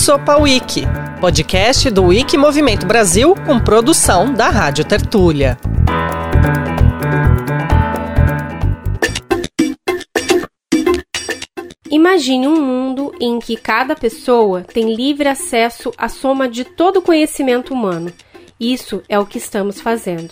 Sopa Wiki, podcast do Wiki Movimento Brasil com produção da Rádio Tertúlia. Imagine um mundo em que cada pessoa tem livre acesso à soma de todo o conhecimento humano. Isso é o que estamos fazendo.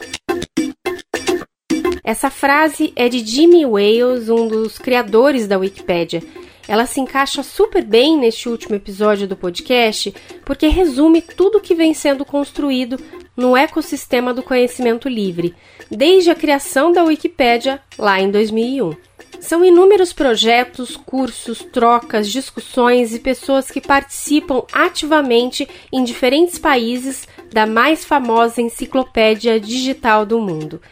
Essa frase é de Jimmy Wales, um dos criadores da Wikipédia. Ela se encaixa super bem neste último episódio do podcast porque resume tudo que vem sendo construído no ecossistema do conhecimento livre, desde a criação da Wikipédia lá em 2001. São inúmeros projetos, cursos, trocas, discussões e pessoas que participam ativamente em diferentes países da mais famosa enciclopédia digital do mundo.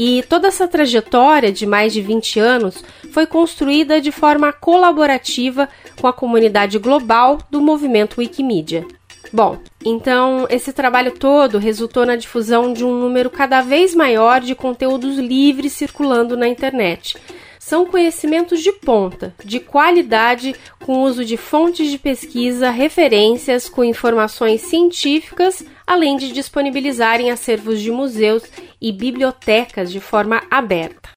E toda essa trajetória de mais de 20 anos foi construída de forma colaborativa com a comunidade global do movimento Wikimedia. Bom, então esse trabalho todo resultou na difusão de um número cada vez maior de conteúdos livres circulando na internet são conhecimentos de ponta, de qualidade, com uso de fontes de pesquisa, referências com informações científicas, além de disponibilizarem acervos de museus e bibliotecas de forma aberta.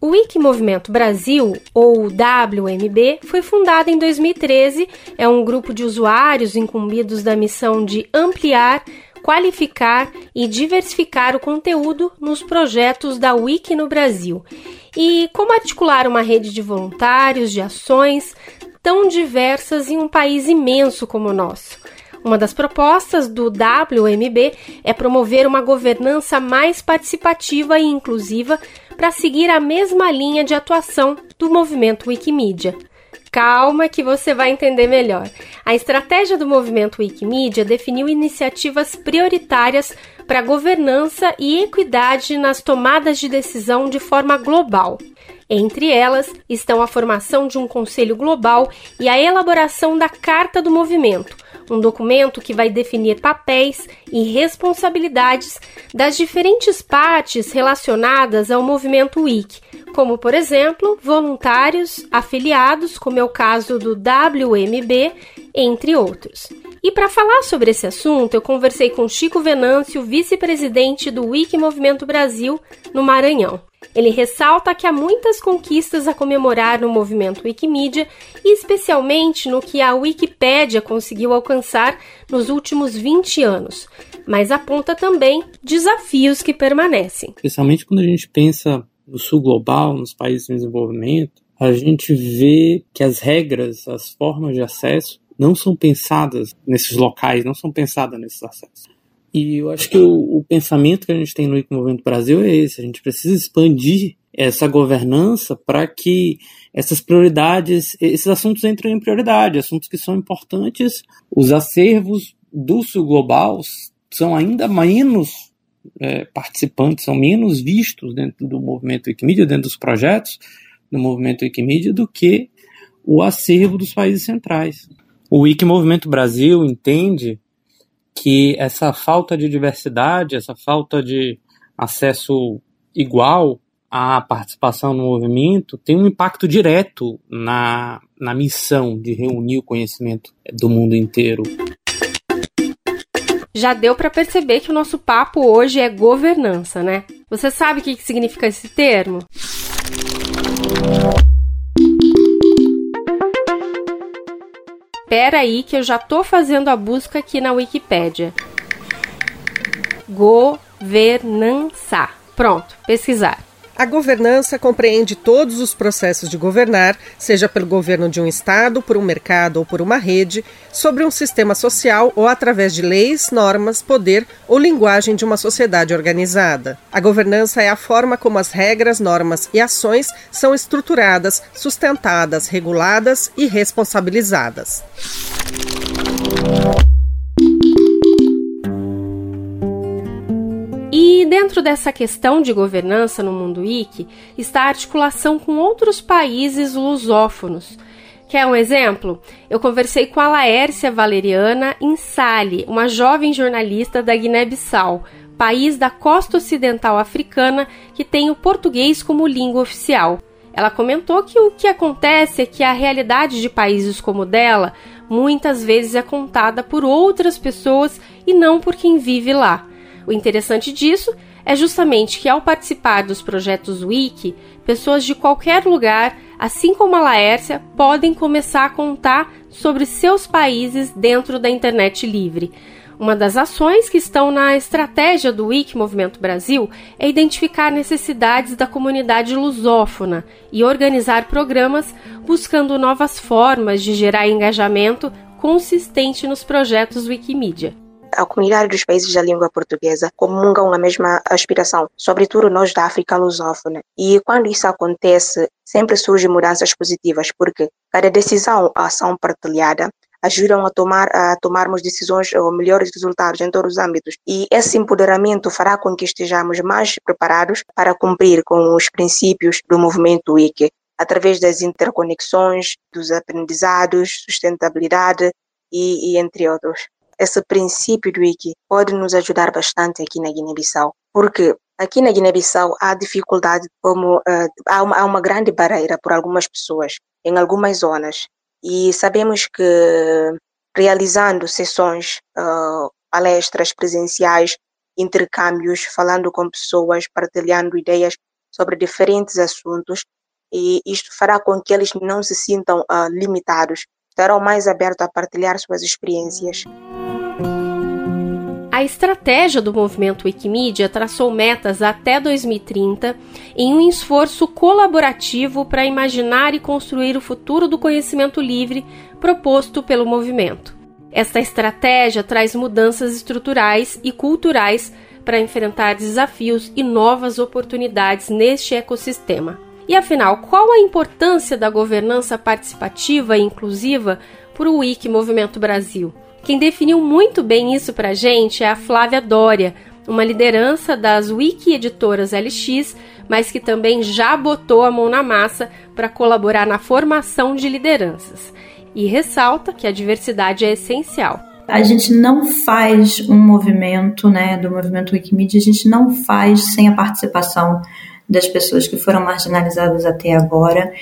O Wiki Movimento Brasil, ou WMB, foi fundado em 2013. É um grupo de usuários incumbidos da missão de ampliar, qualificar e diversificar o conteúdo nos projetos da Wiki no Brasil e como articular uma rede de voluntários, de ações tão diversas em um país imenso como o nosso. Uma das propostas do WMB é promover uma governança mais participativa e inclusiva para seguir a mesma linha de atuação do movimento Wikimedia. Calma que você vai entender melhor. A estratégia do movimento Wikimedia definiu iniciativas prioritárias para governança e equidade nas tomadas de decisão de forma global. Entre elas estão a formação de um conselho global e a elaboração da Carta do Movimento, um documento que vai definir papéis e responsabilidades das diferentes partes relacionadas ao movimento Wiki, como, por exemplo, voluntários, afiliados, como é o caso do WMB, entre outros. E para falar sobre esse assunto, eu conversei com Chico Venâncio, vice-presidente do Wiki Movimento Brasil, no Maranhão. Ele ressalta que há muitas conquistas a comemorar no movimento Wikimedia, e especialmente no que a Wikipédia conseguiu alcançar nos últimos 20 anos, mas aponta também desafios que permanecem. Especialmente quando a gente pensa no sul global, nos países em desenvolvimento, a gente vê que as regras, as formas de acesso não são pensadas nesses locais, não são pensadas nesses acessos. E eu acho que o, o pensamento que a gente tem no Movimento Brasil é esse: a gente precisa expandir essa governança para que essas prioridades, esses assuntos entrem em prioridade, assuntos que são importantes. Os acervos do sul global são ainda menos é, participantes, são menos vistos dentro do movimento Wikimedia, dentro dos projetos do movimento Wikimedia, do que o acervo dos países centrais. O Wiki Movimento Brasil entende que essa falta de diversidade, essa falta de acesso igual à participação no movimento tem um impacto direto na, na missão de reunir o conhecimento do mundo inteiro. Já deu para perceber que o nosso papo hoje é governança, né? Você sabe o que significa esse termo? Espera aí que eu já tô fazendo a busca aqui na Wikipédia. Governança. Pronto, pesquisar. A governança compreende todos os processos de governar, seja pelo governo de um Estado, por um mercado ou por uma rede, sobre um sistema social ou através de leis, normas, poder ou linguagem de uma sociedade organizada. A governança é a forma como as regras, normas e ações são estruturadas, sustentadas, reguladas e responsabilizadas. E dentro dessa questão de governança no mundo wiki está a articulação com outros países lusófonos. Quer um exemplo? Eu conversei com a Laércia Valeriana Insali, uma jovem jornalista da Guiné-Bissau, país da costa ocidental africana que tem o português como língua oficial. Ela comentou que o que acontece é que a realidade de países como o dela muitas vezes é contada por outras pessoas e não por quem vive lá. O interessante disso é justamente que ao participar dos projetos Wiki, pessoas de qualquer lugar, assim como a Laércia, podem começar a contar sobre seus países dentro da internet livre. Uma das ações que estão na estratégia do Wiki Movimento Brasil é identificar necessidades da comunidade lusófona e organizar programas buscando novas formas de gerar engajamento consistente nos projetos Wikimedia a comunidade dos países da língua portuguesa comungam a mesma aspiração, sobretudo nós da África lusófona. E quando isso acontece, sempre surgem mudanças positivas, porque cada decisão, ação partilhada, ajudam a tomar a tomarmos decisões ou melhores resultados em todos os âmbitos. E esse empoderamento fará com que estejamos mais preparados para cumprir com os princípios do movimento Wiki, através das interconexões, dos aprendizados, sustentabilidade e, e entre outros. Esse princípio do Wiki pode nos ajudar bastante aqui na Guiné-Bissau, porque aqui na Guiné-Bissau há dificuldade, como uh, há, uma, há uma grande barreira por algumas pessoas em algumas zonas e sabemos que realizando sessões, uh, palestras presenciais, intercâmbios, falando com pessoas, partilhando ideias sobre diferentes assuntos, e isto fará com que eles não se sintam uh, limitados, estarão mais abertos a partilhar suas experiências. A estratégia do movimento Wikimedia traçou metas até 2030 em um esforço colaborativo para imaginar e construir o futuro do conhecimento livre proposto pelo movimento. Esta estratégia traz mudanças estruturais e culturais para enfrentar desafios e novas oportunidades neste ecossistema. E afinal, qual a importância da governança participativa e inclusiva para o Wiki Movimento Brasil? Quem definiu muito bem isso para a gente é a Flávia Dória, uma liderança das Wiki Editoras LX, mas que também já botou a mão na massa para colaborar na formação de lideranças. E ressalta que a diversidade é essencial. A gente não faz um movimento, né, do movimento Wikimedia, a gente não faz sem a participação das pessoas que foram marginalizadas até agora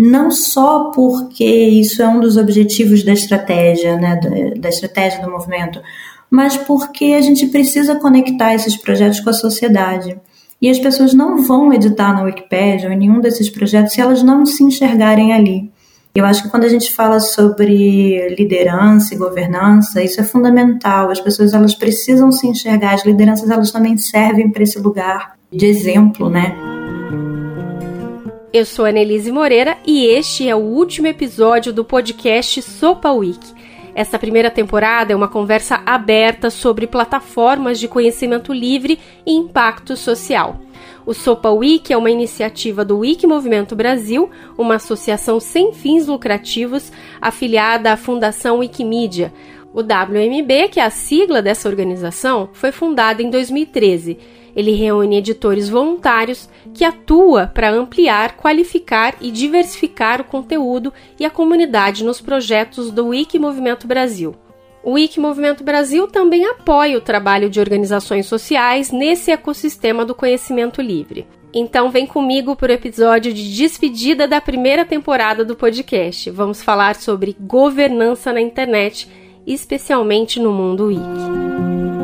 não só porque isso é um dos objetivos da estratégia, né, da, estratégia do movimento, mas porque a gente precisa conectar esses projetos com a sociedade. E as pessoas não vão editar na Wikipedia ou em nenhum desses projetos se elas não se enxergarem ali. Eu acho que quando a gente fala sobre liderança e governança, isso é fundamental. As pessoas elas precisam se enxergar. As lideranças elas também servem para esse lugar de exemplo, né? Eu sou a Annelise Moreira e este é o último episódio do podcast Sopa Week. Esta primeira temporada é uma conversa aberta sobre plataformas de conhecimento livre e impacto social. O Sopa Week é uma iniciativa do Wiki Movimento Brasil, uma associação sem fins lucrativos afiliada à Fundação Wikimedia. O WMB, que é a sigla dessa organização, foi fundada em 2013 ele reúne editores voluntários que atua para ampliar, qualificar e diversificar o conteúdo e a comunidade nos projetos do Wiki Movimento Brasil. O Wiki Movimento Brasil também apoia o trabalho de organizações sociais nesse ecossistema do conhecimento livre. Então vem comigo para o episódio de despedida da primeira temporada do podcast. Vamos falar sobre governança na internet, especialmente no mundo Wiki.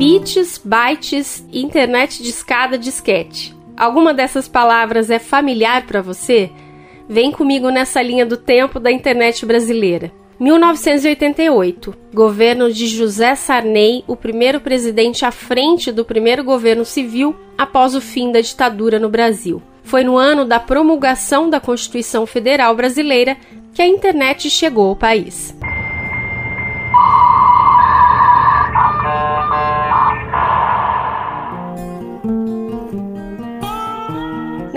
Bits, bytes, internet de escada, disquete. Alguma dessas palavras é familiar para você? Vem comigo nessa linha do tempo da internet brasileira. 1988, governo de José Sarney, o primeiro presidente à frente do primeiro governo civil após o fim da ditadura no Brasil. Foi no ano da promulgação da Constituição Federal Brasileira que a internet chegou ao país.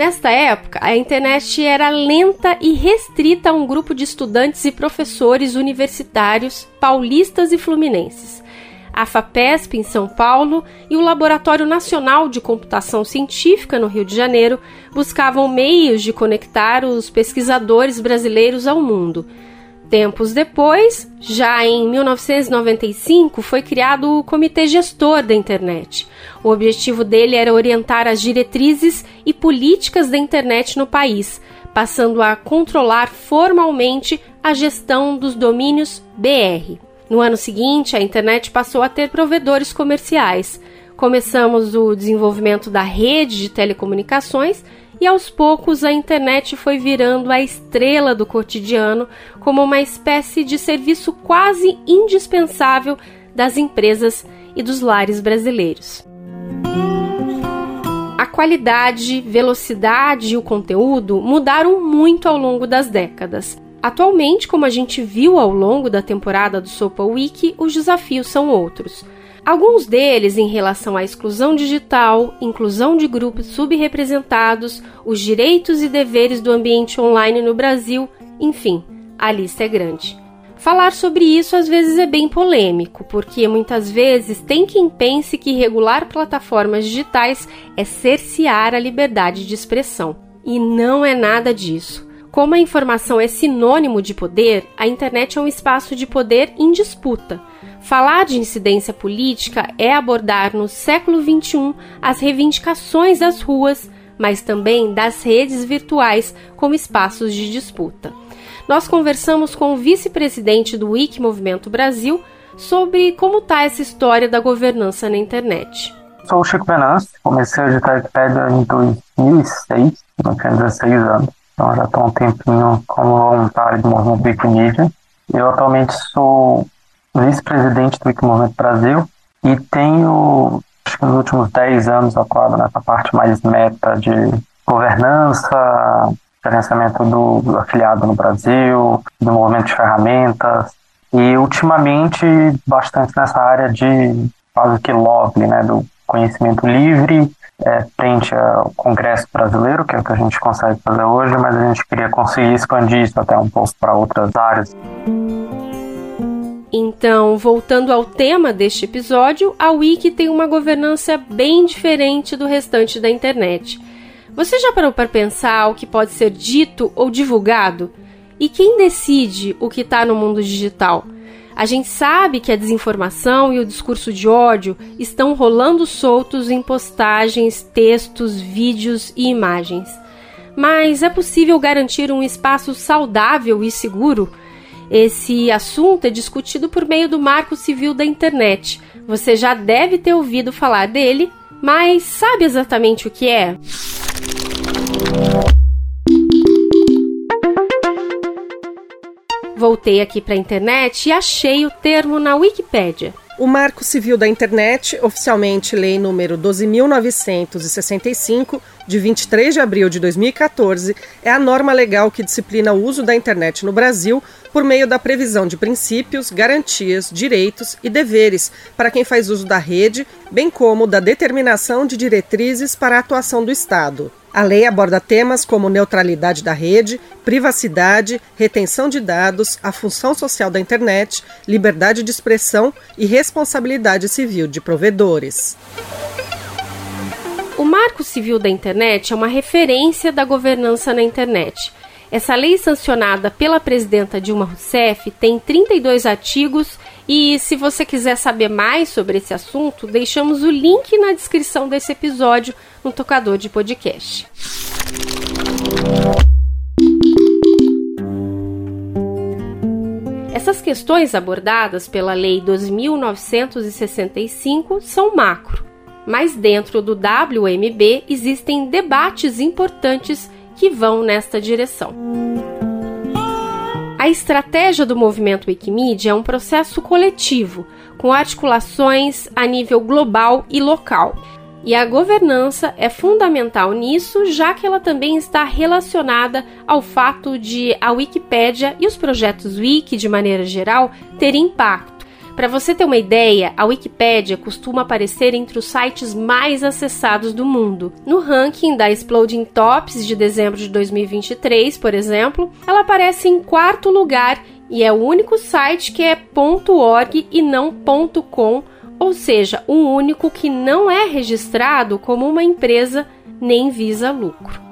Nesta época, a internet era lenta e restrita a um grupo de estudantes e professores universitários paulistas e fluminenses. A FAPESP em São Paulo e o Laboratório Nacional de Computação Científica no Rio de Janeiro buscavam meios de conectar os pesquisadores brasileiros ao mundo. Tempos depois, já em 1995, foi criado o Comitê Gestor da Internet. O objetivo dele era orientar as diretrizes e políticas da internet no país, passando a controlar formalmente a gestão dos domínios BR. No ano seguinte, a internet passou a ter provedores comerciais. Começamos o desenvolvimento da rede de telecomunicações e aos poucos a internet foi virando a estrela do cotidiano como uma espécie de serviço quase indispensável das empresas e dos lares brasileiros. A qualidade, velocidade e o conteúdo mudaram muito ao longo das décadas. Atualmente, como a gente viu ao longo da temporada do Sopa Wiki, os desafios são outros. Alguns deles em relação à exclusão digital, inclusão de grupos subrepresentados, os direitos e deveres do ambiente online no Brasil, enfim, a lista é grande. Falar sobre isso às vezes é bem polêmico, porque muitas vezes tem quem pense que regular plataformas digitais é cercear a liberdade de expressão. E não é nada disso. Como a informação é sinônimo de poder, a internet é um espaço de poder em disputa. Falar de incidência política é abordar no século XXI as reivindicações das ruas, mas também das redes virtuais como espaços de disputa nós conversamos com o vice-presidente do Wiki Movimento Brasil sobre como está essa história da governança na internet. Sou o Chico Venâncio, comecei a editar Wikipedia em 2006, eu tinha 16 anos, então já estou um tempinho como voluntário do movimento Wikimedia. Eu atualmente sou vice-presidente do Wiki Movimento Brasil e tenho, acho que nos últimos 10 anos, atuado nessa parte mais meta de governança, gerenciamento do, do afiliado no Brasil, do movimento de ferramentas, e ultimamente bastante nessa área de quase que lobby, né, do conhecimento livre, é, frente ao Congresso Brasileiro, que é o que a gente consegue fazer hoje, mas a gente queria conseguir expandir isso até um pouco para outras áreas. Então, voltando ao tema deste episódio, a Wiki tem uma governança bem diferente do restante da internet. Você já parou para pensar o que pode ser dito ou divulgado? E quem decide o que está no mundo digital? A gente sabe que a desinformação e o discurso de ódio estão rolando soltos em postagens, textos, vídeos e imagens. Mas é possível garantir um espaço saudável e seguro? Esse assunto é discutido por meio do Marco Civil da Internet. Você já deve ter ouvido falar dele, mas sabe exatamente o que é? Voltei aqui para a internet e achei o termo na Wikipédia. O Marco Civil da Internet, oficialmente Lei número 12.965, de 23 de abril de 2014, é a norma legal que disciplina o uso da internet no Brasil por meio da previsão de princípios, garantias, direitos e deveres para quem faz uso da rede, bem como da determinação de diretrizes para a atuação do Estado. A lei aborda temas como neutralidade da rede, privacidade, retenção de dados, a função social da internet, liberdade de expressão e responsabilidade civil de provedores. O Marco Civil da Internet é uma referência da governança na internet. Essa lei sancionada pela presidenta Dilma Rousseff tem 32 artigos e se você quiser saber mais sobre esse assunto, deixamos o link na descrição desse episódio no tocador de podcast. Essas questões abordadas pela Lei 2.965 são macro, mas dentro do WMB existem debates importantes que vão nesta direção. A estratégia do movimento Wikimedia é um processo coletivo, com articulações a nível global e local. E a governança é fundamental nisso, já que ela também está relacionada ao fato de a Wikipédia e os projetos Wiki, de maneira geral, terem impacto. Para você ter uma ideia, a Wikipédia costuma aparecer entre os sites mais acessados do mundo. No ranking da Exploding Tops de dezembro de 2023, por exemplo, ela aparece em quarto lugar e é o único site que é .org e não .com ou seja, um único que não é registrado como uma empresa nem visa lucro.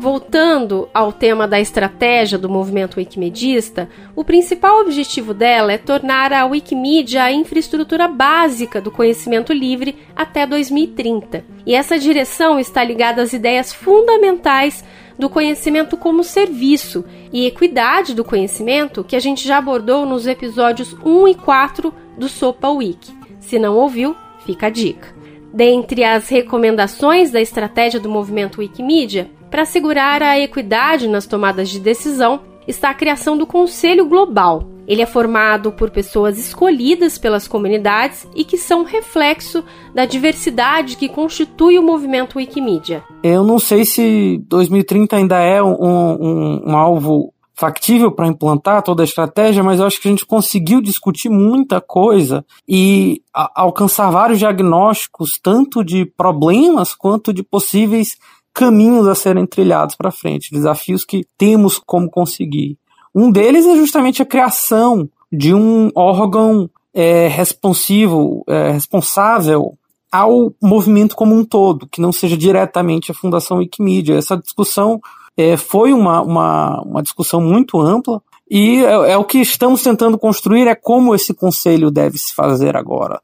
Voltando ao tema da estratégia do movimento wikimedista, o principal objetivo dela é tornar a Wikimedia a infraestrutura básica do conhecimento livre até 2030. E essa direção está ligada às ideias fundamentais do conhecimento como serviço e equidade do conhecimento que a gente já abordou nos episódios 1 e 4 do Sopa Wiki. Se não ouviu, fica a dica. Dentre as recomendações da estratégia do movimento Wikimedia, para assegurar a equidade nas tomadas de decisão, está a criação do Conselho Global. Ele é formado por pessoas escolhidas pelas comunidades e que são reflexo da diversidade que constitui o movimento Wikimedia. Eu não sei se 2030 ainda é um, um, um alvo factível para implantar toda a estratégia, mas eu acho que a gente conseguiu discutir muita coisa e alcançar vários diagnósticos, tanto de problemas quanto de possíveis caminhos a serem trilhados para frente, desafios que temos como conseguir. Um deles é justamente a criação de um órgão é, responsivo, é, responsável ao movimento como um todo, que não seja diretamente a Fundação Wikimedia. Essa discussão é, foi uma, uma, uma discussão muito ampla e é, é, o que estamos tentando construir é como esse conselho deve se fazer agora.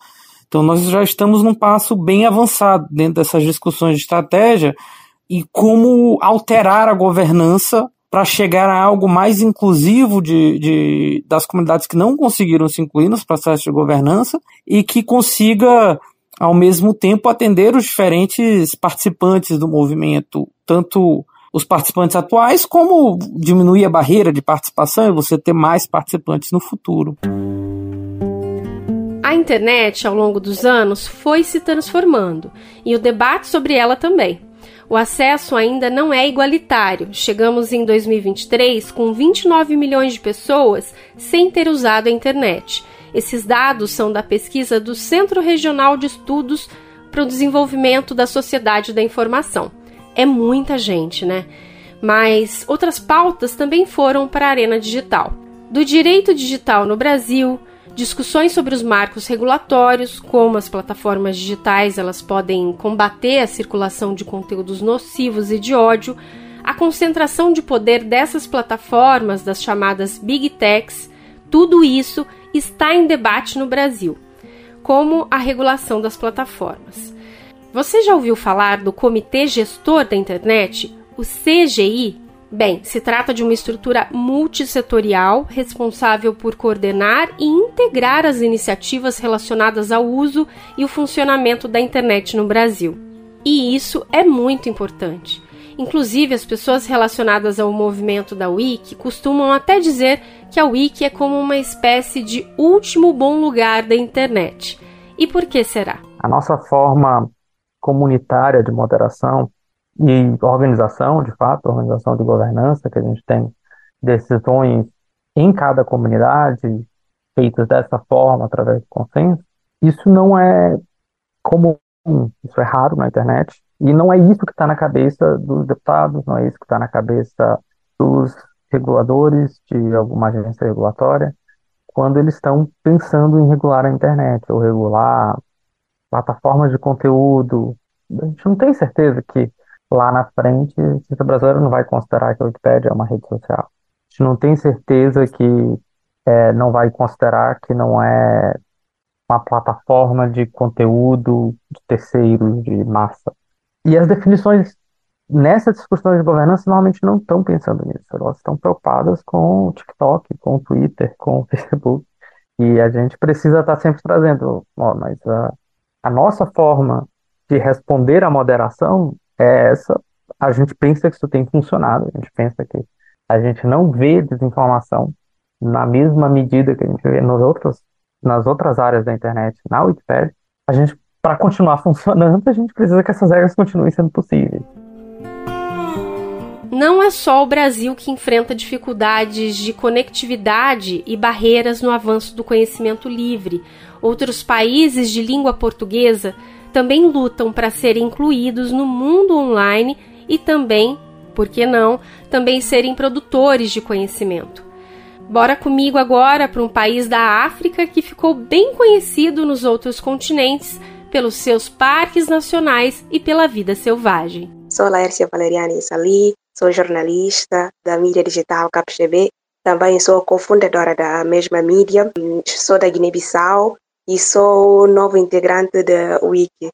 Então nós já estamos num passo bem avançado dentro dessas discussões de estratégia e como alterar a governança para chegar a algo mais inclusivo de, de, das comunidades que não conseguiram se incluir nos processos de governança e que consiga, ao mesmo tempo, atender os diferentes participantes do movimento, tanto os participantes atuais, como diminuir a barreira de participação e você ter mais participantes no futuro. A internet, ao longo dos anos, foi se transformando e o debate sobre ela também. O acesso ainda não é igualitário. Chegamos em 2023 com 29 milhões de pessoas sem ter usado a internet. Esses dados são da pesquisa do Centro Regional de Estudos para o Desenvolvimento da Sociedade da Informação é muita gente, né? Mas outras pautas também foram para a arena digital. Do direito digital no Brasil, discussões sobre os marcos regulatórios, como as plataformas digitais elas podem combater a circulação de conteúdos nocivos e de ódio, a concentração de poder dessas plataformas, das chamadas Big Techs, tudo isso está em debate no Brasil, como a regulação das plataformas. Você já ouviu falar do Comitê Gestor da Internet, o CGI? Bem, se trata de uma estrutura multissetorial responsável por coordenar e integrar as iniciativas relacionadas ao uso e o funcionamento da internet no Brasil. E isso é muito importante. Inclusive, as pessoas relacionadas ao movimento da Wiki costumam até dizer que a Wiki é como uma espécie de último bom lugar da internet. E por que será? A nossa forma comunitária de moderação e organização, de fato, organização de governança, que a gente tem decisões em cada comunidade feitas dessa forma, através do consenso, isso não é comum, isso é raro na internet, e não é isso que está na cabeça dos deputados, não é isso que está na cabeça dos reguladores de alguma agência regulatória, quando eles estão pensando em regular a internet, ou regular plataformas de conteúdo. A gente não tem certeza que lá na frente o brasileiro não vai considerar que a Wikipédia é uma rede social. A gente não tem certeza que é, não vai considerar que não é uma plataforma de conteúdo de terceiros, de massa. E as definições nessas discussões de governança normalmente não estão pensando nisso. Elas estão preocupadas com o TikTok, com o Twitter, com o Facebook. E a gente precisa estar sempre trazendo, ó, mas a, a nossa forma de responder à moderação é essa. A gente pensa que isso tem funcionado, a gente pensa que a gente não vê desinformação na mesma medida que a gente vê nos outros, nas outras áreas da internet, na Wikipedia. A gente, para continuar funcionando, a gente precisa que essas regras continuem sendo possíveis. Não é só o Brasil que enfrenta dificuldades de conectividade e barreiras no avanço do conhecimento livre. Outros países de língua portuguesa também lutam para serem incluídos no mundo online e também, por que não, também serem produtores de conhecimento. Bora comigo agora para um país da África que ficou bem conhecido nos outros continentes pelos seus parques nacionais e pela vida selvagem. Sou Laércia Valeriani Sali, sou jornalista da mídia digital CapTV, também sou cofundadora da mesma mídia, sou da Guiné-Bissau e sou novo integrante da Wiki.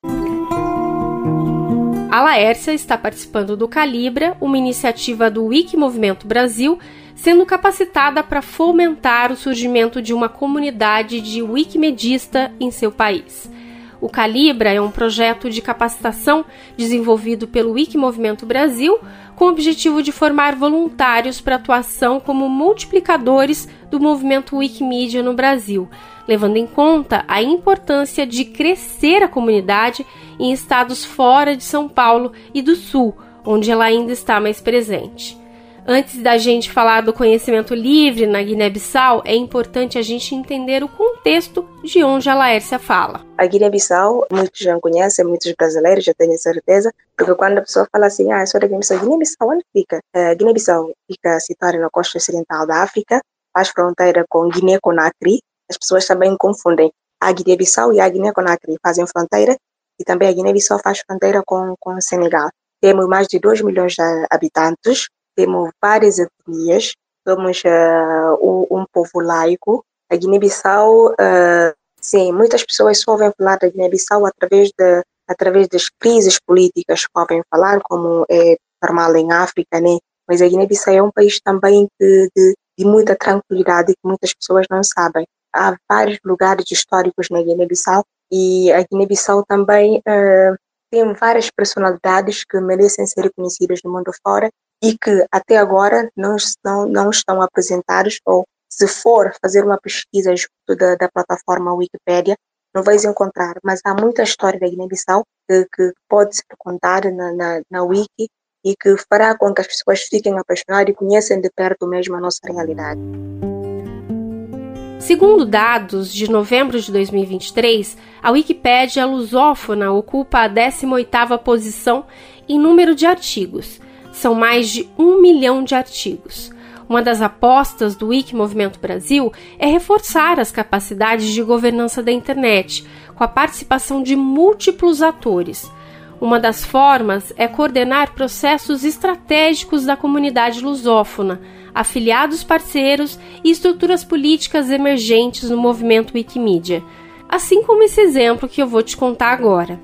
A Laércia está participando do Calibra, uma iniciativa do Wiki Movimento Brasil, sendo capacitada para fomentar o surgimento de uma comunidade de wikimedista em seu país. O Calibra é um projeto de capacitação desenvolvido pelo Wiki Movimento Brasil, com o objetivo de formar voluntários para atuação como multiplicadores do movimento Wikimedia no Brasil, levando em conta a importância de crescer a comunidade em estados fora de São Paulo e do Sul, onde ela ainda está mais presente. Antes da gente falar do conhecimento livre na Guiné-Bissau, é importante a gente entender o contexto de onde a Laércia fala. A Guiné-Bissau, muitos já conhecem, muitos brasileiros já tenho certeza, porque quando a pessoa fala assim, ah, eu sou da Guiné-Bissau, Guiné-Bissau onde fica? Uh, Guiné-Bissau fica situada na costa ocidental da África, faz fronteira com Guiné-Conakry, as pessoas também confundem a Guiné-Bissau e a Guiné-Conakry fazem fronteira e também a Guiné-Bissau faz fronteira com, com o Senegal. Temos mais de 2 milhões de habitantes, temos várias etnias, somos uh, um, povo laico. A Guiné-Bissau, uh, sim, muitas pessoas só ouvem falar da Guiné-Bissau através, através das crises políticas que ouvem falar, como é normal em África, né? Mas a Guiné-Bissau é um país também de, de, de muita tranquilidade que muitas pessoas não sabem há vários lugares históricos na Guiné-Bissau e a Guiné-Bissau também uh, tem várias personalidades que merecem ser reconhecidas no mundo fora e que até agora não estão, não estão apresentados ou se for fazer uma pesquisa junto da, da plataforma Wikipedia, não vais encontrar, mas há muita história da Guiné-Bissau que, que, pode ser contada na, na, na Wiki e que fará com que as pessoas fiquem apaixonadas e conheçam de perto mesmo a nossa realidade. Segundo dados de novembro de 2023, a Wikipédia lusófona ocupa a 18ª posição em número de artigos. São mais de um milhão de artigos. Uma das apostas do Wiki Movimento Brasil é reforçar as capacidades de governança da internet, com a participação de múltiplos atores. Uma das formas é coordenar processos estratégicos da comunidade lusófona, afiliados parceiros e estruturas políticas emergentes no movimento Wikimedia, assim como esse exemplo que eu vou te contar agora.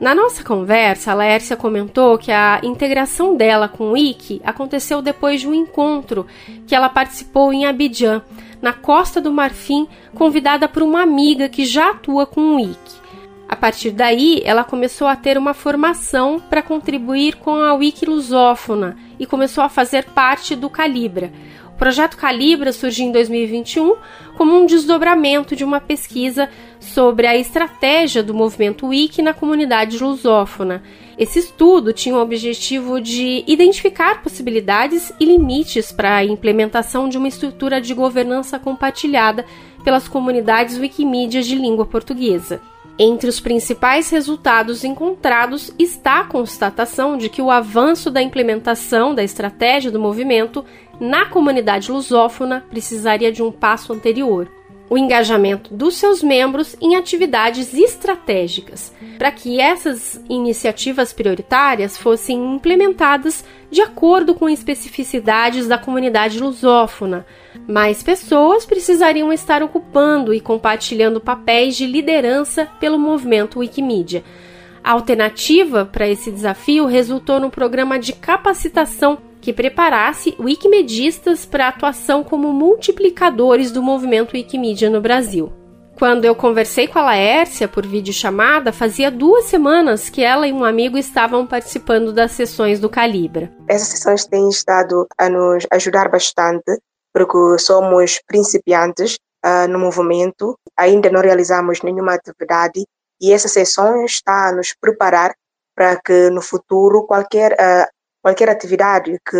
Na nossa conversa, a Laércia comentou que a integração dela com o Wiki aconteceu depois de um encontro que ela participou em Abidjan, na Costa do Marfim, convidada por uma amiga que já atua com o Wiki. A partir daí, ela começou a ter uma formação para contribuir com a Wiki Lusófona e começou a fazer parte do Calibra. O projeto Calibra surgiu em 2021 como um desdobramento de uma pesquisa sobre a estratégia do movimento Wiki na comunidade lusófona. Esse estudo tinha o objetivo de identificar possibilidades e limites para a implementação de uma estrutura de governança compartilhada pelas comunidades Wikimedia de língua portuguesa. Entre os principais resultados encontrados está a constatação de que o avanço da implementação da estratégia do movimento na comunidade lusófona precisaria de um passo anterior. O engajamento dos seus membros em atividades estratégicas, para que essas iniciativas prioritárias fossem implementadas de acordo com especificidades da comunidade lusófona. Mais pessoas precisariam estar ocupando e compartilhando papéis de liderança pelo movimento Wikimedia. A alternativa para esse desafio resultou no programa de capacitação que preparasse wikimedistas para atuação como multiplicadores do movimento Wikimedia no Brasil. Quando eu conversei com a Laércia por videochamada, fazia duas semanas que ela e um amigo estavam participando das sessões do Calibra. Essas sessões têm estado a nos ajudar bastante, porque somos principiantes uh, no movimento, ainda não realizamos nenhuma atividade e essa sessão está a nos preparar para que no futuro qualquer uh, qualquer atividade que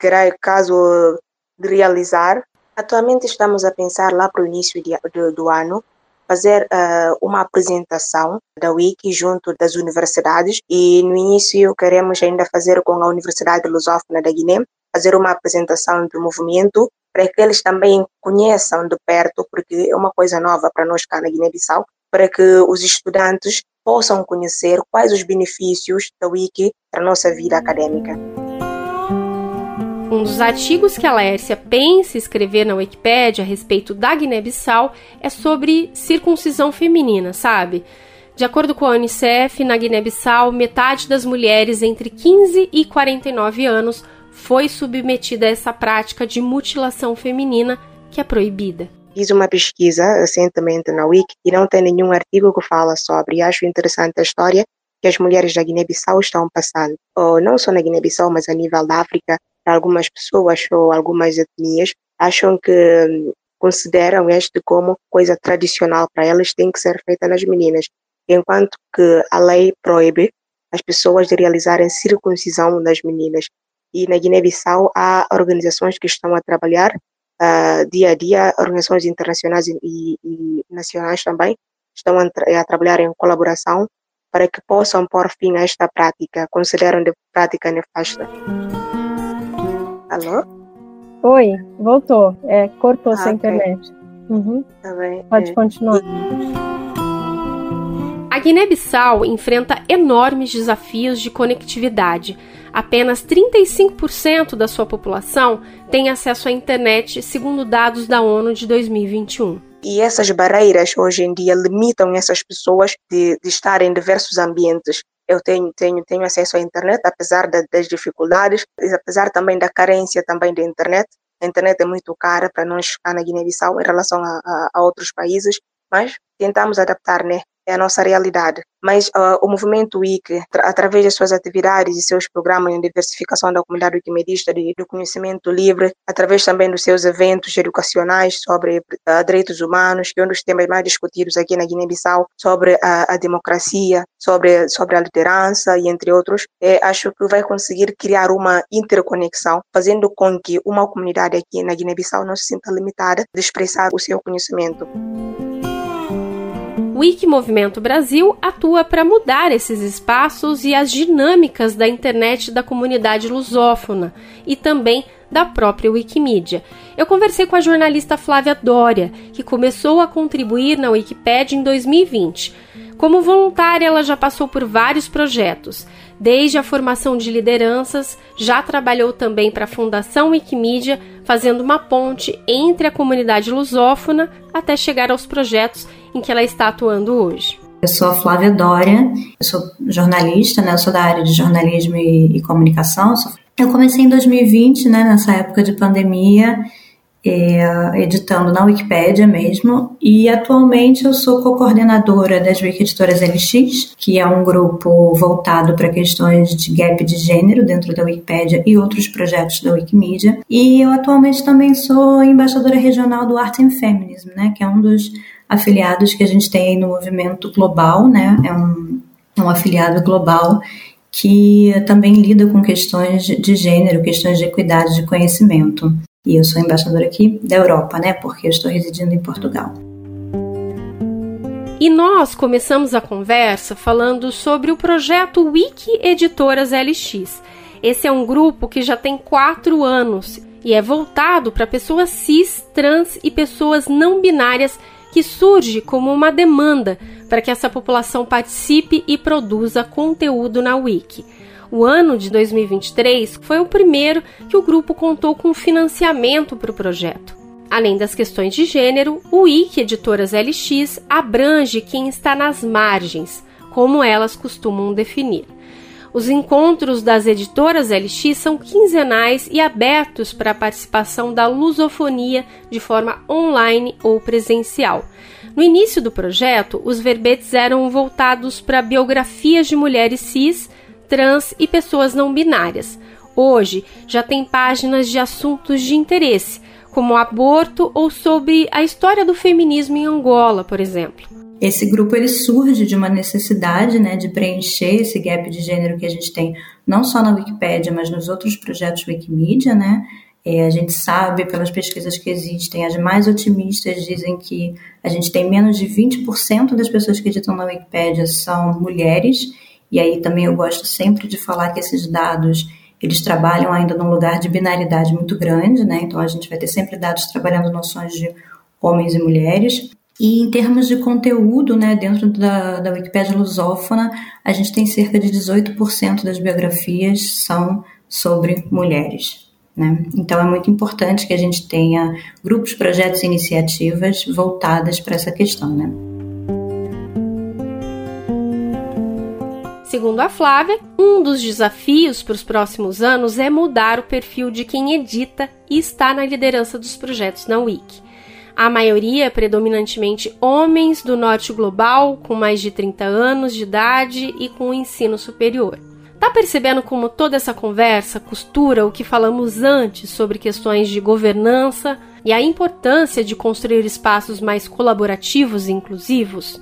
queira caso de realizar. Atualmente estamos a pensar lá para o início de, de, do ano fazer uh, uma apresentação da Wiki junto das universidades e no início queremos ainda fazer com a Universidade Lusófona da Guiné, fazer uma apresentação do movimento para que eles também conheçam de perto, porque é uma coisa nova para nós cá na Guiné-Bissau, para que os estudantes possam conhecer quais os benefícios da Wiki para a nossa vida acadêmica. Um dos artigos que a Laércia pensa escrever na Wikipédia a respeito da Guiné-Bissau é sobre circuncisão feminina, sabe? De acordo com a Unicef, na Guiné-Bissau, metade das mulheres entre 15 e 49 anos foi submetida a essa prática de mutilação feminina que é proibida. Fiz uma pesquisa recentemente na Wiki e não tem nenhum artigo que fala sobre. Acho interessante a história que as mulheres da Guiné-Bissau estão passando. Ou não só na Guiné-Bissau, mas a nível da África, algumas pessoas ou algumas etnias acham que hum, consideram este como coisa tradicional para elas, tem que ser feita nas meninas enquanto que a lei proíbe as pessoas de realizarem circuncisão nas meninas. E na Guiné-Bissau há organizações que estão a trabalhar uh, dia a dia, organizações internacionais e, e nacionais também, estão a, a, trabalhar em colaboração para que possam pôr fim a esta prática, consideram de prática nefasta. Alô? Oi, voltou. É, cortou ah, internet. Uhum. Tá bem, Pode é. continuar. A Guiné-Bissau enfrenta enormes desafios de conectividade. Apenas 35% da sua população tem acesso à internet, segundo dados da ONU de 2021. E essas barreiras hoje em dia limitam essas pessoas de, de estar em diversos ambientes. Eu tenho, tenho, tenho acesso à internet, apesar da, das dificuldades, apesar também da carência também da internet. A internet é muito cara para nós ficar na Guiné-Bissau em relação a, a, a outros países, mas tentamos adaptar, né? É a nossa realidade. Mas uh, o movimento WIC, através das suas atividades e seus programas de diversificação da comunidade wikimedista de, do conhecimento livre, através também dos seus eventos educacionais sobre uh, direitos humanos, que é um dos temas mais discutidos aqui na Guiné-Bissau, sobre a, a, democracia, sobre, sobre a liderança e entre outros, é, acho que vai conseguir criar uma interconexão, fazendo com que uma comunidade aqui na Guiné-Bissau não se sinta limitada de expressar o seu conhecimento. Wiki Movimento Brasil atua para mudar esses espaços e as dinâmicas da internet da comunidade lusófona e também da própria Wikimedia. Eu conversei com a jornalista Flávia Dória, que começou a contribuir na Wikipédia em 2020. Como voluntária, ela já passou por vários projetos. Desde a formação de lideranças, já trabalhou também para a Fundação Wikimedia, fazendo uma ponte entre a comunidade lusófona até chegar aos projetos em que ela está atuando hoje. Eu sou a Flávia Dória, eu sou jornalista, né? Eu sou da área de jornalismo e, e comunicação. Eu comecei em 2020, né? Nessa época de pandemia, é, editando na Wikipédia mesmo, e atualmente eu sou co-coordenadora das Wikiditoras LX, que é um grupo voltado para questões de gap de gênero dentro da Wikipédia e outros projetos da Wikimedia, e eu atualmente também sou embaixadora regional do Art and Feminism, né, que é um dos afiliados que a gente tem no movimento global, né, é um, é um afiliado global que também lida com questões de gênero, questões de equidade de conhecimento. E eu sou embaixadora aqui da Europa, né? Porque eu estou residindo em Portugal. E nós começamos a conversa falando sobre o projeto Wiki Editoras LX. Esse é um grupo que já tem quatro anos e é voltado para pessoas cis, trans e pessoas não binárias que surge como uma demanda para que essa população participe e produza conteúdo na Wiki. O ano de 2023 foi o primeiro que o grupo contou com financiamento para o projeto. Além das questões de gênero, o Wiki Editoras LX abrange quem está nas margens, como elas costumam definir. Os encontros das editoras LX são quinzenais e abertos para a participação da lusofonia de forma online ou presencial. No início do projeto, os verbetes eram voltados para biografias de mulheres cis trans e pessoas não binárias. Hoje já tem páginas de assuntos de interesse, como aborto ou sobre a história do feminismo em Angola, por exemplo. Esse grupo ele surge de uma necessidade né, de preencher esse gap de gênero que a gente tem não só na Wikipédia, mas nos outros projetos Wikimedia, né? É, a gente sabe pelas pesquisas que existem, as mais otimistas dizem que a gente tem menos de 20% das pessoas que editam na Wikipédia são mulheres e aí também eu gosto sempre de falar que esses dados eles trabalham ainda num lugar de binaridade muito grande, né? Então a gente vai ter sempre dados trabalhando noções de homens e mulheres. E em termos de conteúdo, né, dentro da, da Wikipédia lusófona, a gente tem cerca de 18% das biografias são sobre mulheres. Né? Então é muito importante que a gente tenha grupos, projetos e iniciativas voltadas para essa questão. Né? Segundo a Flávia, um dos desafios para os próximos anos é mudar o perfil de quem edita e está na liderança dos projetos na Wiki. A maioria predominantemente homens do norte global, com mais de 30 anos de idade e com ensino superior. Tá percebendo como toda essa conversa costura o que falamos antes sobre questões de governança e a importância de construir espaços mais colaborativos e inclusivos?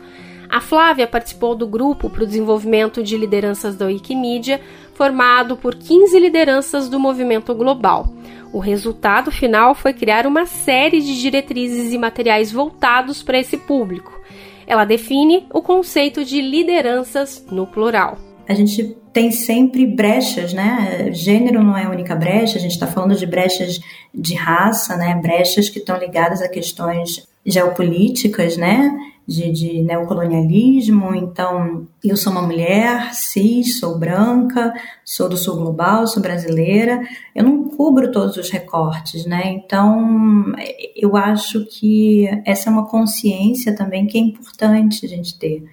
A Flávia participou do grupo para o desenvolvimento de lideranças da Wikimedia, formado por 15 lideranças do movimento global. O resultado final foi criar uma série de diretrizes e materiais voltados para esse público. Ela define o conceito de lideranças no plural. A gente tem sempre brechas, né? Gênero não é a única brecha, a gente está falando de brechas de raça, né? Brechas que estão ligadas a questões geopolíticas, né? de, de neocolonialismo. Então, eu sou uma mulher cis, sou branca, sou do sul global, sou brasileira. Eu não cubro todos os recortes, né? Então, eu acho que essa é uma consciência também que é importante a gente ter.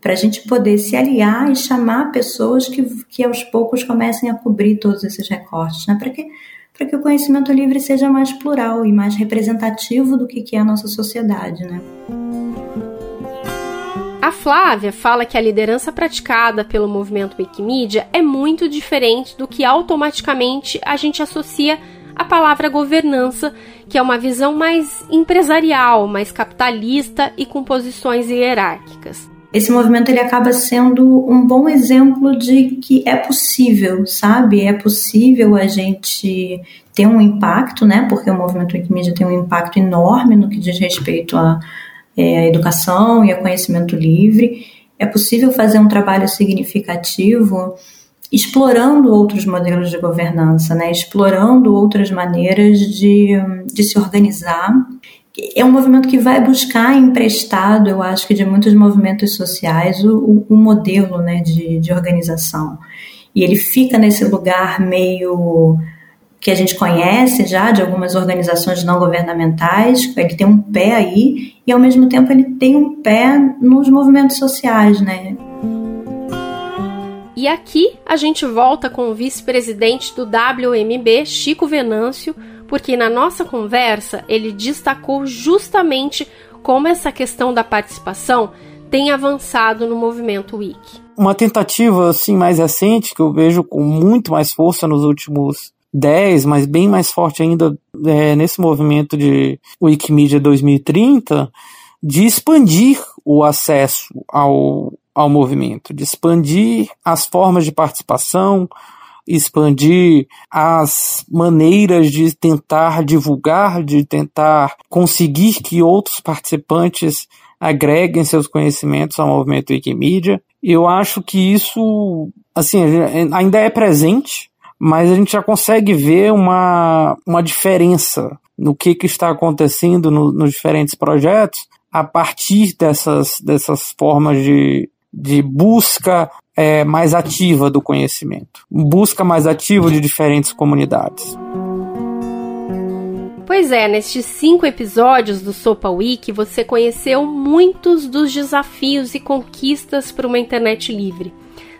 Para a gente poder se aliar e chamar pessoas que, que aos poucos comecem a cobrir todos esses recortes, né? Para que para que o conhecimento livre seja mais plural e mais representativo do que é a nossa sociedade, né? A Flávia fala que a liderança praticada pelo movimento Wikimedia é muito diferente do que automaticamente a gente associa à palavra governança, que é uma visão mais empresarial, mais capitalista e com posições hierárquicas. Esse movimento ele acaba sendo um bom exemplo de que é possível, sabe? É possível a gente ter um impacto, né? Porque o movimento Wikimedia tem um impacto enorme no que diz respeito a é, educação e a conhecimento livre. É possível fazer um trabalho significativo explorando outros modelos de governança, né? explorando outras maneiras de, de se organizar. É um movimento que vai buscar emprestado, eu acho que de muitos movimentos sociais, o, o modelo né, de, de organização. E ele fica nesse lugar meio que a gente conhece já de algumas organizações não governamentais, ele tem um pé aí e ao mesmo tempo ele tem um pé nos movimentos sociais, né? E aqui a gente volta com o vice-presidente do WMB, Chico Venâncio, porque na nossa conversa ele destacou justamente como essa questão da participação tem avançado no movimento Wiki. Uma tentativa assim mais recente que eu vejo com muito mais força nos últimos 10, mas bem mais forte ainda é, nesse movimento de Wikimedia 2030, de expandir o acesso ao, ao movimento, de expandir as formas de participação, expandir as maneiras de tentar divulgar, de tentar conseguir que outros participantes agreguem seus conhecimentos ao movimento Wikimedia. Eu acho que isso, assim, ainda é presente, mas a gente já consegue ver uma, uma diferença no que, que está acontecendo no, nos diferentes projetos a partir dessas, dessas formas de, de busca é, mais ativa do conhecimento, busca mais ativa de diferentes comunidades. Pois é, nestes cinco episódios do Sopa Week você conheceu muitos dos desafios e conquistas para uma internet livre.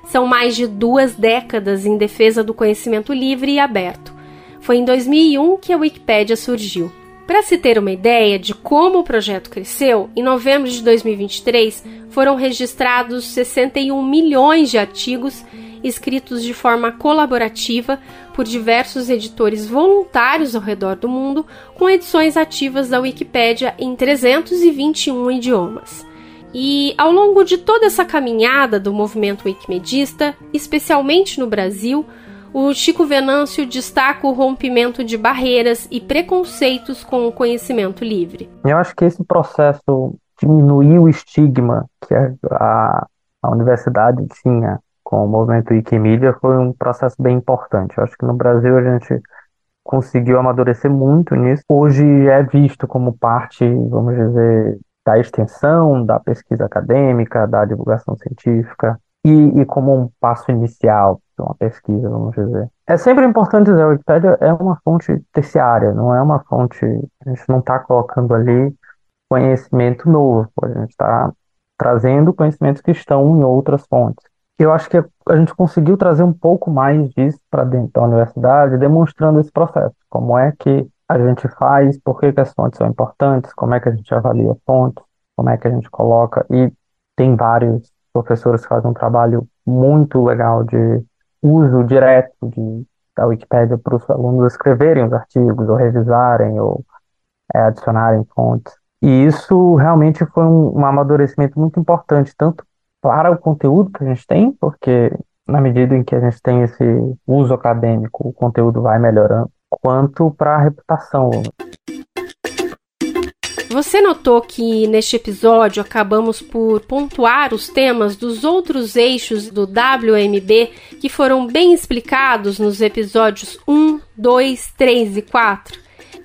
São mais de duas décadas em defesa do conhecimento livre e aberto. Foi em 2001 que a Wikipédia surgiu. Para se ter uma ideia de como o projeto cresceu, em novembro de 2023 foram registrados 61 milhões de artigos escritos de forma colaborativa por diversos editores voluntários ao redor do mundo, com edições ativas da Wikipédia em 321 idiomas. E ao longo de toda essa caminhada do movimento wikimedista, especialmente no Brasil, o Chico Venâncio destaca o rompimento de barreiras e preconceitos com o conhecimento livre. Eu acho que esse processo diminuiu o estigma que a, a universidade tinha com o movimento Wikimedia foi um processo bem importante. Eu acho que no Brasil a gente conseguiu amadurecer muito nisso. Hoje é visto como parte, vamos dizer, da extensão, da pesquisa acadêmica, da divulgação científica e, e como um passo inicial uma pesquisa, vamos dizer. É sempre importante dizer, a Wikipédia é uma fonte terciária, não é uma fonte, a gente não está colocando ali conhecimento novo, a gente está trazendo conhecimentos que estão em outras fontes. eu acho que a gente conseguiu trazer um pouco mais disso para dentro da universidade, demonstrando esse processo. Como é que a gente faz, por que, que as fontes são importantes, como é que a gente avalia fontes, como é que a gente coloca. E tem vários professores que fazem um trabalho muito legal de uso direto de, da Wikipédia para os alunos escreverem os artigos, ou revisarem, ou é, adicionarem fontes. E isso realmente foi um, um amadurecimento muito importante, tanto para o conteúdo que a gente tem, porque na medida em que a gente tem esse uso acadêmico, o conteúdo vai melhorando, quanto para a reputação. Você notou que neste episódio acabamos por pontuar os temas dos outros eixos do WMB que foram bem explicados nos episódios 1, 2, 3 e 4?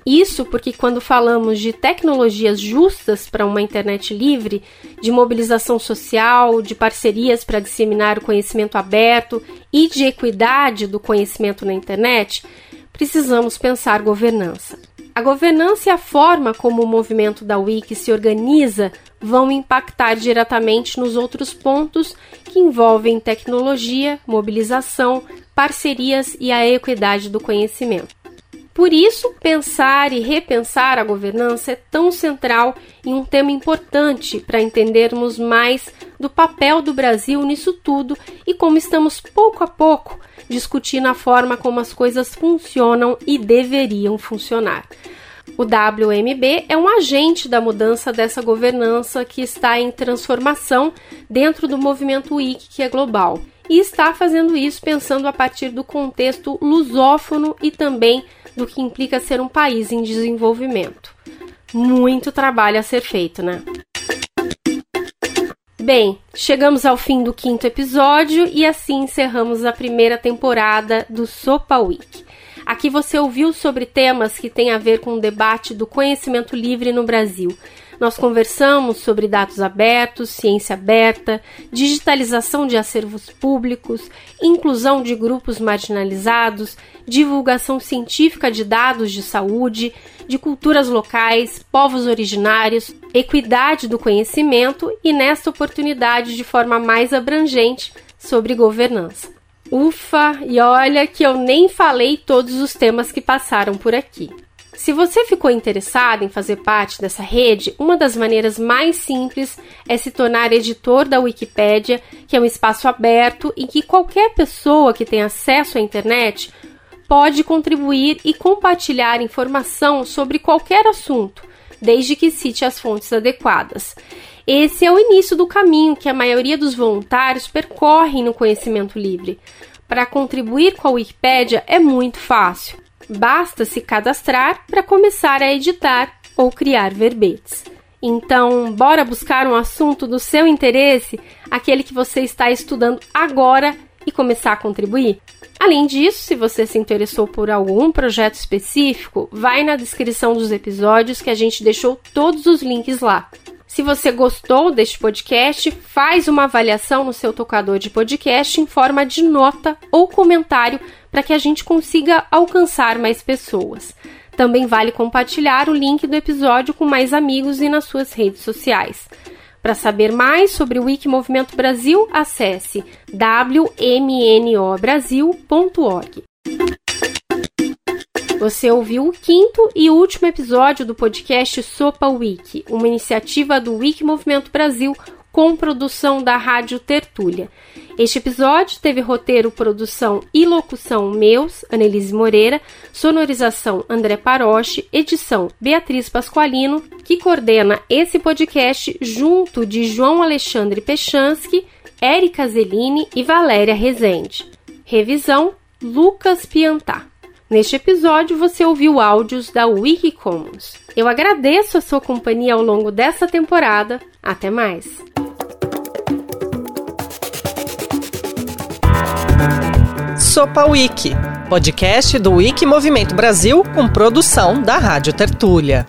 Isso porque, quando falamos de tecnologias justas para uma internet livre, de mobilização social, de parcerias para disseminar o conhecimento aberto e de equidade do conhecimento na internet, precisamos pensar governança. A governança e a forma como o movimento da Wiki se organiza vão impactar diretamente nos outros pontos que envolvem tecnologia, mobilização, parcerias e a equidade do conhecimento. Por isso, pensar e repensar a governança é tão central e um tema importante para entendermos mais do papel do Brasil nisso tudo e como estamos pouco a pouco discutindo a forma como as coisas funcionam e deveriam funcionar. O WMB é um agente da mudança dessa governança que está em transformação dentro do movimento Wiki, que é global, e está fazendo isso pensando a partir do contexto lusófono e também do que implica ser um país em desenvolvimento. Muito trabalho a ser feito, né? Bem, chegamos ao fim do quinto episódio e assim encerramos a primeira temporada do Sopa Week. Aqui você ouviu sobre temas que têm a ver com o debate do conhecimento livre no Brasil nós conversamos sobre dados abertos, ciência aberta, digitalização de acervos públicos, inclusão de grupos marginalizados, divulgação científica de dados de saúde, de culturas locais, povos originários, equidade do conhecimento e, nesta oportunidade, de forma mais abrangente, sobre governança. Ufa, e olha que eu nem falei todos os temas que passaram por aqui. Se você ficou interessado em fazer parte dessa rede, uma das maneiras mais simples é se tornar editor da Wikipédia, que é um espaço aberto em que qualquer pessoa que tem acesso à internet pode contribuir e compartilhar informação sobre qualquer assunto, desde que cite as fontes adequadas. Esse é o início do caminho que a maioria dos voluntários percorre no conhecimento livre. Para contribuir com a Wikipédia é muito fácil. Basta se cadastrar para começar a editar ou criar verbetes. Então, bora buscar um assunto do seu interesse, aquele que você está estudando agora e começar a contribuir? Além disso, se você se interessou por algum projeto específico, vai na descrição dos episódios que a gente deixou todos os links lá. Se você gostou deste podcast, faz uma avaliação no seu tocador de podcast em forma de nota ou comentário para que a gente consiga alcançar mais pessoas. Também vale compartilhar o link do episódio com mais amigos e nas suas redes sociais. Para saber mais sobre o Wiki Movimento Brasil, acesse wmnobrasil.org. Você ouviu o quinto e último episódio do podcast Sopa Wiki, uma iniciativa do Wiki Movimento Brasil com produção da Rádio Tertúlia. Este episódio teve roteiro, produção e locução meus, Annelise Moreira, sonorização André Paroche, edição Beatriz Pasqualino, que coordena esse podcast junto de João Alexandre Pechansky, Érica Zelini e Valéria Rezende. Revisão Lucas Piantá. Neste episódio você ouviu áudios da Wikicommons. Eu agradeço a sua companhia ao longo dessa temporada. Até mais! Sopa Wiki, podcast do Wiki Movimento Brasil com produção da Rádio Tertúlia.